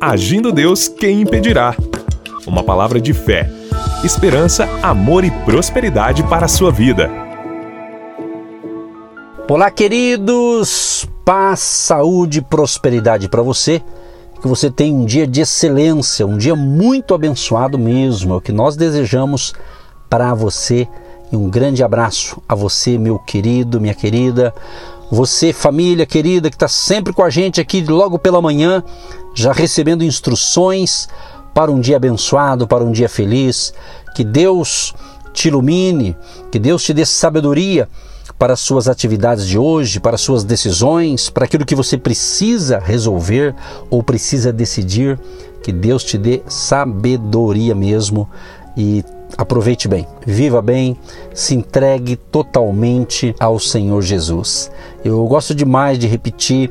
Agindo Deus, quem impedirá? Uma palavra de fé, esperança, amor e prosperidade para a sua vida. Olá, queridos! Paz, saúde e prosperidade para você. Que você tenha um dia de excelência, um dia muito abençoado mesmo. É o que nós desejamos para você. E um grande abraço a você, meu querido, minha querida. Você, família querida, que está sempre com a gente aqui logo pela manhã, já recebendo instruções para um dia abençoado, para um dia feliz. Que Deus te ilumine, que Deus te dê sabedoria para as suas atividades de hoje, para as suas decisões, para aquilo que você precisa resolver ou precisa decidir. Que Deus te dê sabedoria mesmo e aproveite bem, viva bem, se entregue totalmente ao Senhor Jesus. Eu gosto demais de repetir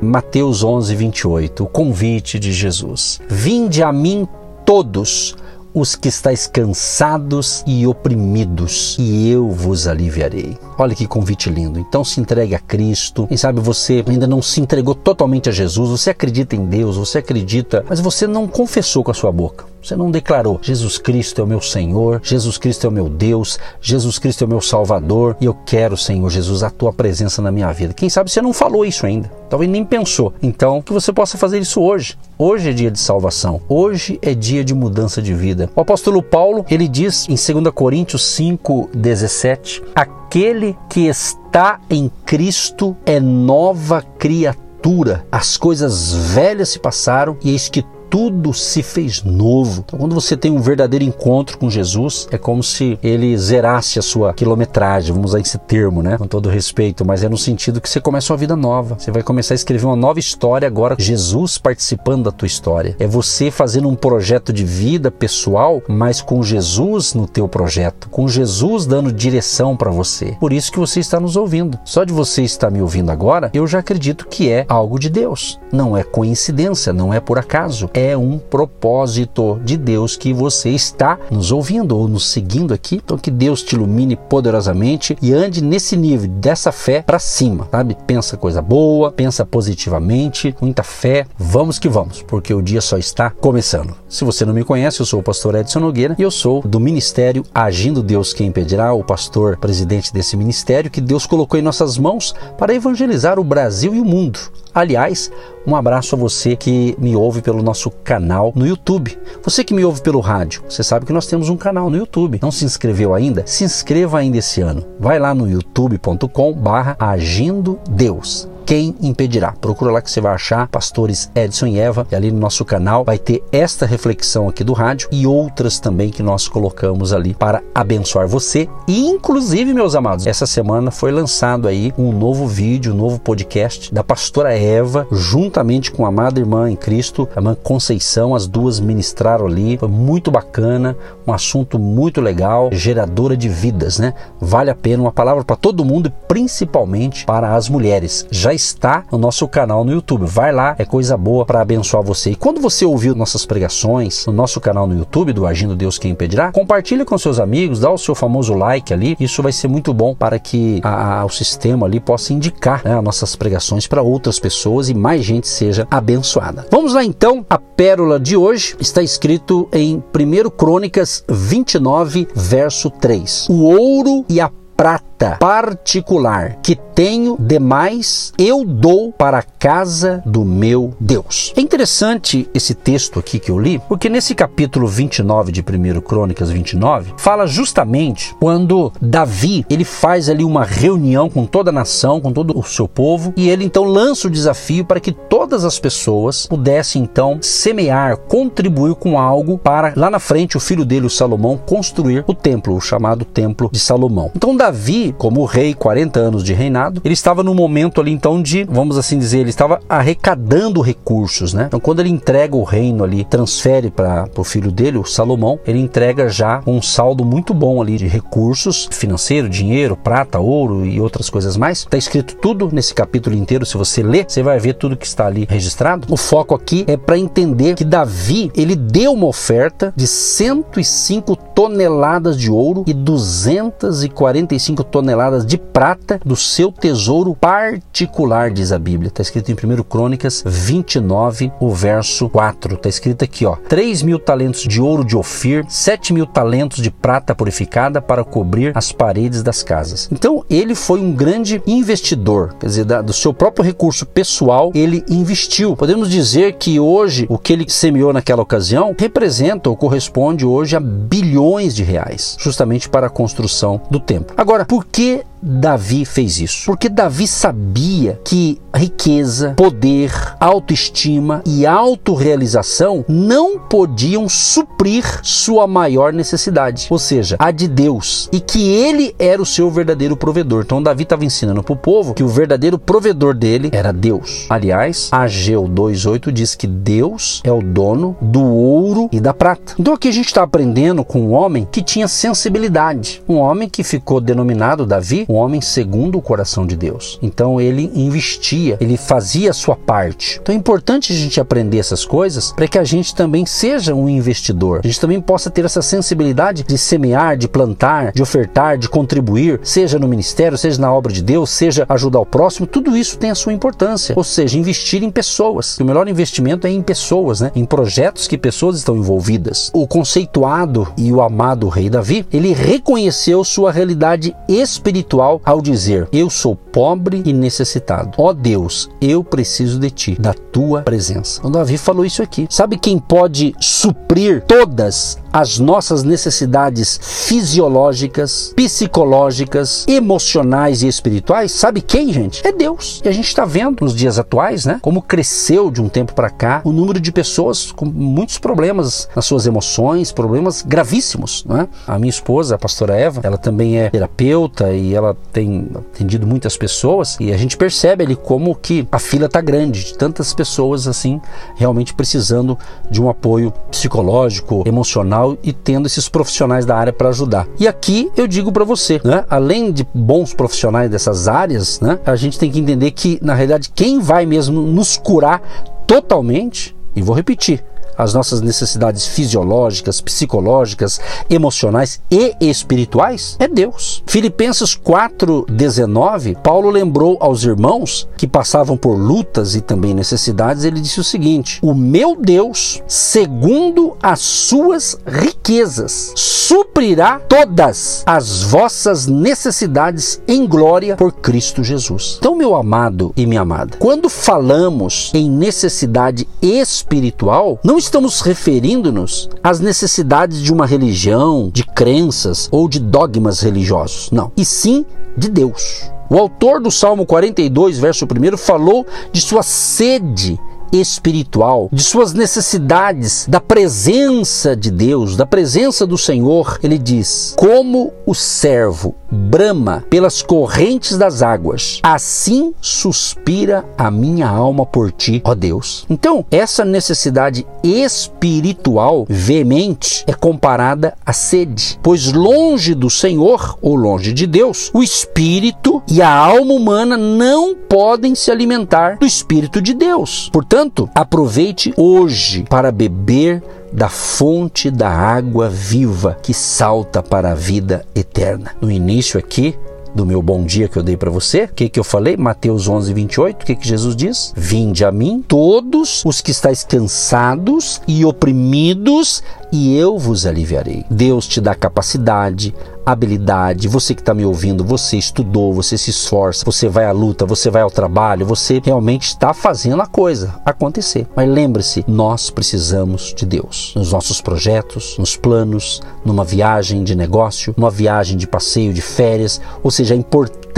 Mateus 11, 28, o convite de Jesus: Vinde a mim todos os que estáis cansados e oprimidos, e eu vos aliviarei. Olha que convite lindo. Então se entregue a Cristo. Quem sabe você ainda não se entregou totalmente a Jesus, você acredita em Deus, você acredita, mas você não confessou com a sua boca. Você não declarou: Jesus Cristo é o meu Senhor, Jesus Cristo é o meu Deus, Jesus Cristo é o meu Salvador e eu quero, Senhor Jesus, a tua presença na minha vida. Quem sabe você não falou isso ainda, talvez nem pensou. Então, que você possa fazer isso hoje. Hoje é dia de salvação, hoje é dia de mudança de vida. O apóstolo Paulo, ele diz em 2 Coríntios 5:17, aquele que está em Cristo é nova criatura. As coisas velhas se passaram e eis que tudo se fez novo. Então, quando você tem um verdadeiro encontro com Jesus, é como se ele zerasse a sua quilometragem, vamos usar esse termo, né? Com todo respeito, mas é no sentido que você começa uma vida nova. Você vai começar a escrever uma nova história agora, Jesus participando da tua história. É você fazendo um projeto de vida pessoal, mas com Jesus no teu projeto, com Jesus dando direção para você. Por isso que você está nos ouvindo. Só de você estar me ouvindo agora, eu já acredito que é algo de Deus. Não é coincidência, não é por acaso é um propósito de Deus que você está nos ouvindo ou nos seguindo aqui. Então que Deus te ilumine poderosamente e ande nesse nível dessa fé para cima, sabe? Pensa coisa boa, pensa positivamente, muita fé. Vamos que vamos, porque o dia só está começando. Se você não me conhece, eu sou o pastor Edson Nogueira e eu sou do ministério Agindo Deus quem impedirá, o pastor presidente desse ministério que Deus colocou em nossas mãos para evangelizar o Brasil e o mundo. Aliás, um abraço a você que me ouve pelo nosso canal no YouTube. Você que me ouve pelo rádio, você sabe que nós temos um canal no YouTube. Não se inscreveu ainda? Se inscreva ainda esse ano. Vai lá no youtube.com/barra Agindo Deus quem impedirá? Procura lá que você vai achar Pastores Edson e Eva e ali no nosso canal vai ter esta reflexão aqui do rádio e outras também que nós colocamos ali para abençoar você. E inclusive, meus amados, essa semana foi lançado aí um novo vídeo, um novo podcast da pastora Eva, juntamente com a amada irmã em Cristo, a irmã Conceição, as duas ministraram ali. Foi muito bacana, um assunto muito legal, geradora de vidas, né? Vale a pena uma palavra para todo mundo principalmente para as mulheres. Já está no nosso canal no YouTube. Vai lá, é coisa boa para abençoar você. E quando você ouviu nossas pregações no nosso canal no YouTube do Agindo Deus Quem Impedirá, compartilhe com seus amigos, dá o seu famoso like ali. Isso vai ser muito bom para que a, a, o sistema ali possa indicar né, as nossas pregações para outras pessoas e mais gente seja abençoada. Vamos lá então, a pérola de hoje está escrito em 1 Crônicas 29, verso 3. O ouro e a prata particular que tenho demais, eu dou para a casa do meu Deus. É interessante esse texto aqui que eu li, porque nesse capítulo 29 de 1 Crônicas 29, fala justamente quando Davi, ele faz ali uma reunião com toda a nação, com todo o seu povo, e ele então lança o desafio para que todas as pessoas pudessem então semear, contribuir com algo para lá na frente o filho dele, o Salomão, construir o templo, o chamado Templo de Salomão. Então Davi, como rei, 40 anos de reinado, ele estava no momento ali então de, vamos assim dizer, ele estava arrecadando recursos, né? Então quando ele entrega o reino ali, transfere para o filho dele, o Salomão, ele entrega já um saldo muito bom ali de recursos financeiro, dinheiro, prata, ouro e outras coisas mais. Está escrito tudo nesse capítulo inteiro, se você ler, você vai ver tudo que está ali registrado. O foco aqui é para entender que Davi, ele deu uma oferta de 105 toneladas de ouro e 245 45 toneladas de prata do seu tesouro particular, diz a Bíblia. Está escrito em 1 Crônicas 29, o verso 4. Está escrito aqui, ó: 3 mil talentos de ouro de Ofir, 7 mil talentos de prata purificada para cobrir as paredes das casas. Então ele foi um grande investidor, quer dizer, do seu próprio recurso pessoal, ele investiu. Podemos dizer que hoje o que ele semeou naquela ocasião representa ou corresponde hoje a bilhões de reais, justamente para a construção do templo. Agora, por que Davi fez isso? Porque Davi sabia que riqueza, poder, autoestima e autorrealização não podiam suprir sua maior necessidade, ou seja, a de Deus, e que ele era o seu verdadeiro provedor. Então Davi estava ensinando para o povo que o verdadeiro provedor dele era Deus. Aliás, Ageu 2:8 diz que Deus é o dono do ouro e da prata. Então aqui a gente está aprendendo com um homem que tinha sensibilidade, um homem que ficou denominado Davi um homem segundo o coração de Deus. Então ele investia, ele fazia a sua parte. Então é importante a gente aprender essas coisas para que a gente também seja um investidor. A gente também possa ter essa sensibilidade de semear, de plantar, de ofertar, de contribuir, seja no ministério, seja na obra de Deus, seja ajudar o próximo, tudo isso tem a sua importância. Ou seja, investir em pessoas. O melhor investimento é em pessoas, né? Em projetos que pessoas estão envolvidas. O conceituado e o amado rei Davi, ele reconheceu sua realidade espiritual espiritual ao dizer: Eu sou pobre e necessitado. Ó Deus, eu preciso de ti, da tua presença. O Davi falou isso aqui. Sabe quem pode suprir todas as nossas necessidades fisiológicas, psicológicas, emocionais e espirituais, sabe quem, gente? É Deus. E a gente está vendo nos dias atuais, né, como cresceu de um tempo para cá o número de pessoas com muitos problemas nas suas emoções, problemas gravíssimos, né? A minha esposa, a pastora Eva, ela também é terapeuta e ela tem atendido muitas pessoas e a gente percebe ali como que a fila está grande de tantas pessoas assim realmente precisando de um apoio psicológico, emocional e tendo esses profissionais da área para ajudar. E aqui eu digo para você, né, além de bons profissionais dessas áreas, né, a gente tem que entender que na realidade quem vai mesmo nos curar totalmente, e vou repetir, as nossas necessidades fisiológicas, psicológicas, emocionais e espirituais é Deus. Filipenses 4:19, Paulo lembrou aos irmãos que passavam por lutas e também necessidades, ele disse o seguinte: "O meu Deus, segundo as suas riquezas, suprirá todas as vossas necessidades em glória por Cristo Jesus." Então, meu amado e minha amada, quando falamos em necessidade espiritual, não estamos referindo-nos às necessidades de uma religião, de crenças ou de dogmas religiosos. Não. E sim de Deus. O autor do Salmo 42, verso 1, falou de sua sede espiritual, de suas necessidades, da presença de Deus, da presença do Senhor. Ele diz: Como o servo brama pelas correntes das águas, assim suspira a minha alma por ti, ó Deus. Então, essa necessidade espiritual veemente é comparada à sede, pois longe do Senhor ou longe de Deus, o espírito e a alma humana não podem se alimentar do espírito de Deus. Portanto, aproveite hoje para beber da fonte da água viva que salta para a vida eterna. No início aqui, do meu bom dia que eu dei para você, o que, que eu falei? Mateus 11, 28, o que, que Jesus diz? Vinde a mim, todos os que estáis cansados e oprimidos, e eu vos aliviarei. Deus te dá capacidade, habilidade, você que está me ouvindo, você estudou, você se esforça, você vai à luta, você vai ao trabalho, você realmente está fazendo a coisa acontecer. Mas lembre-se, nós precisamos de Deus nos nossos projetos, nos planos, numa viagem de negócio, numa viagem de passeio de férias, ou seja, a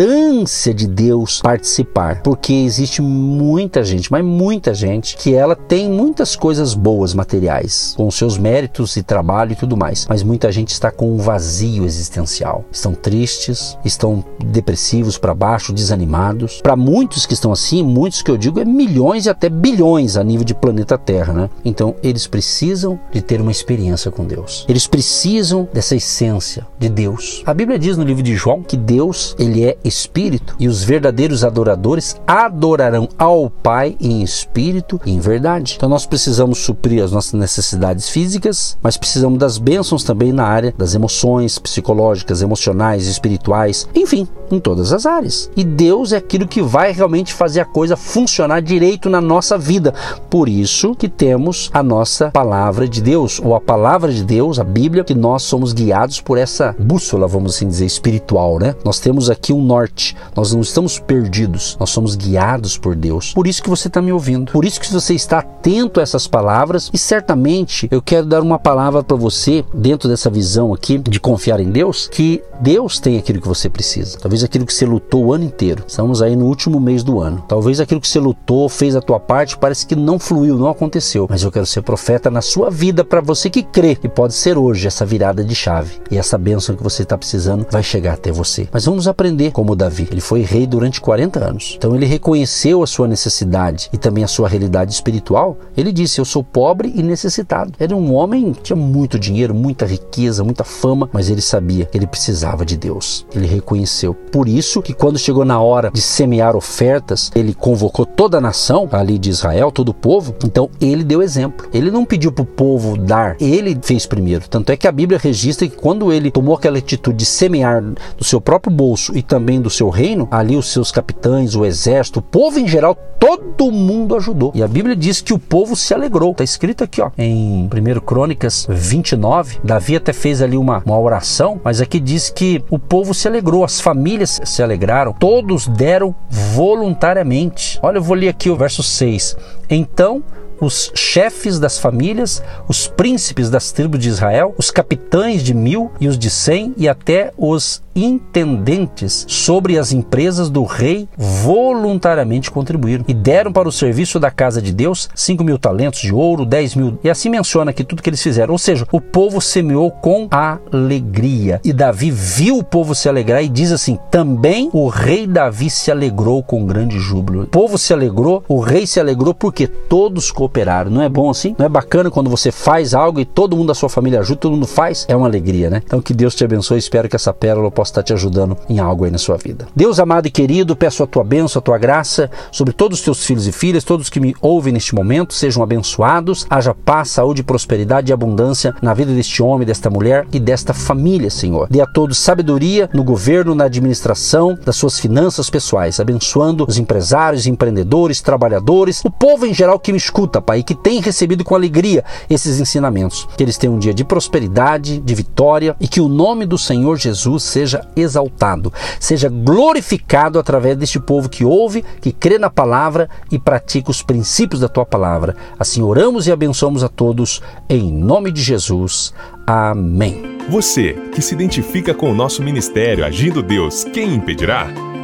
importância de Deus participar, porque existe muita gente, mas muita gente que ela tem muitas coisas boas materiais, com seus méritos e trabalho e tudo mais, mas muita gente está com um vazio existencial. Estão tristes, estão depressivos, para baixo, desanimados. Para muitos que estão assim, muitos que eu digo é milhões e até bilhões a nível de planeta Terra, né? Então eles precisam de ter uma experiência com Deus. Eles precisam dessa essência de Deus. A Bíblia diz no livro de João que Deus, ele é espírito, e os verdadeiros adoradores adorarão ao Pai em espírito e em verdade. Então nós precisamos suprir as nossas necessidades físicas, mas precisamos das bênçãos também na área das emoções psicológicas, emocionais, espirituais, enfim, em todas as áreas. E Deus é aquilo que vai realmente fazer a coisa funcionar direito na nossa vida. Por isso que temos a nossa palavra de Deus, ou a palavra de Deus, a Bíblia, que nós somos guiados por essa bússola, vamos assim dizer, espiritual, né? Nós temos aqui um norte, nós não estamos perdidos, nós somos guiados por Deus. Por isso que você está me ouvindo, por isso que você está atento a essas palavras e certamente eu quero dar uma palavra para você dentro dessa visão aqui de confiar em Deus, que Deus tem aquilo que você precisa. Talvez aquilo que você lutou o ano inteiro. Estamos aí no último mês do ano. Talvez aquilo que você lutou, fez a tua parte, parece que não fluiu, não aconteceu. Mas eu quero ser profeta na sua vida para você que crê que pode ser hoje essa virada de chave. E essa bênção que você está precisando vai chegar até você. Mas vamos aprender como Davi. Ele foi rei durante 40 anos. Então ele reconheceu a sua necessidade e também a sua realidade espiritual. Ele disse: Eu sou pobre e necessitado. Era um homem que tinha muito dinheiro, muita riqueza, muita fama, mas ele sabia que ele precisava de Deus. Ele reconheceu. Por isso que quando chegou na hora de semear ofertas, ele convocou toda a nação ali de Israel, todo o povo. Então ele deu exemplo. Ele não pediu para o povo dar, ele fez primeiro. Tanto é que a Bíblia registra que quando ele tomou aquela atitude de semear do seu próprio bolso e também do seu reino, ali os seus capitães, o exército, o povo em geral, todo mundo ajudou. E a Bíblia diz que o povo se alegrou. Está escrito aqui, ó, em 1 Crônicas 29. Davi até fez ali uma, uma oração, mas aqui diz que o povo se alegrou, as famílias se alegraram, todos deram voluntariamente. Olha, eu vou ler aqui o verso 6. Então os chefes das famílias, os príncipes das tribos de Israel, os capitães de mil e os de cem e até os intendentes sobre as empresas do rei voluntariamente contribuíram e deram para o serviço da casa de Deus cinco mil talentos de ouro, dez mil. E assim menciona aqui tudo que eles fizeram. Ou seja, o povo semeou com alegria. E Davi viu o povo se alegrar e diz assim: também o rei Davi se alegrou com grande júbilo. O povo se alegrou, o rei se alegrou porque todos cooperaram. Não é bom assim? Não é bacana quando você faz algo e todo mundo da sua família ajuda, todo mundo faz? É uma alegria, né? Então que Deus te abençoe. Espero que essa pérola possa estar te ajudando em algo aí na sua vida. Deus amado e querido, peço a tua bênção, a tua graça sobre todos os teus filhos e filhas, todos que me ouvem neste momento, sejam abençoados, haja paz, saúde, prosperidade e abundância na vida deste homem, desta mulher e desta família, Senhor. Dê a todos sabedoria no governo, na administração das suas finanças pessoais, abençoando os empresários, empreendedores, trabalhadores, o povo em geral que me escuta, Pai, e que tem recebido com alegria esses ensinamentos. Que eles tenham um dia de prosperidade, de vitória e que o nome do Senhor Jesus seja exaltado, seja glorificado através deste povo que ouve, que crê na palavra e pratica os princípios da tua palavra. Assim oramos e abençoamos a todos, em nome de Jesus. Amém. Você que se identifica com o nosso ministério Agindo Deus, quem impedirá?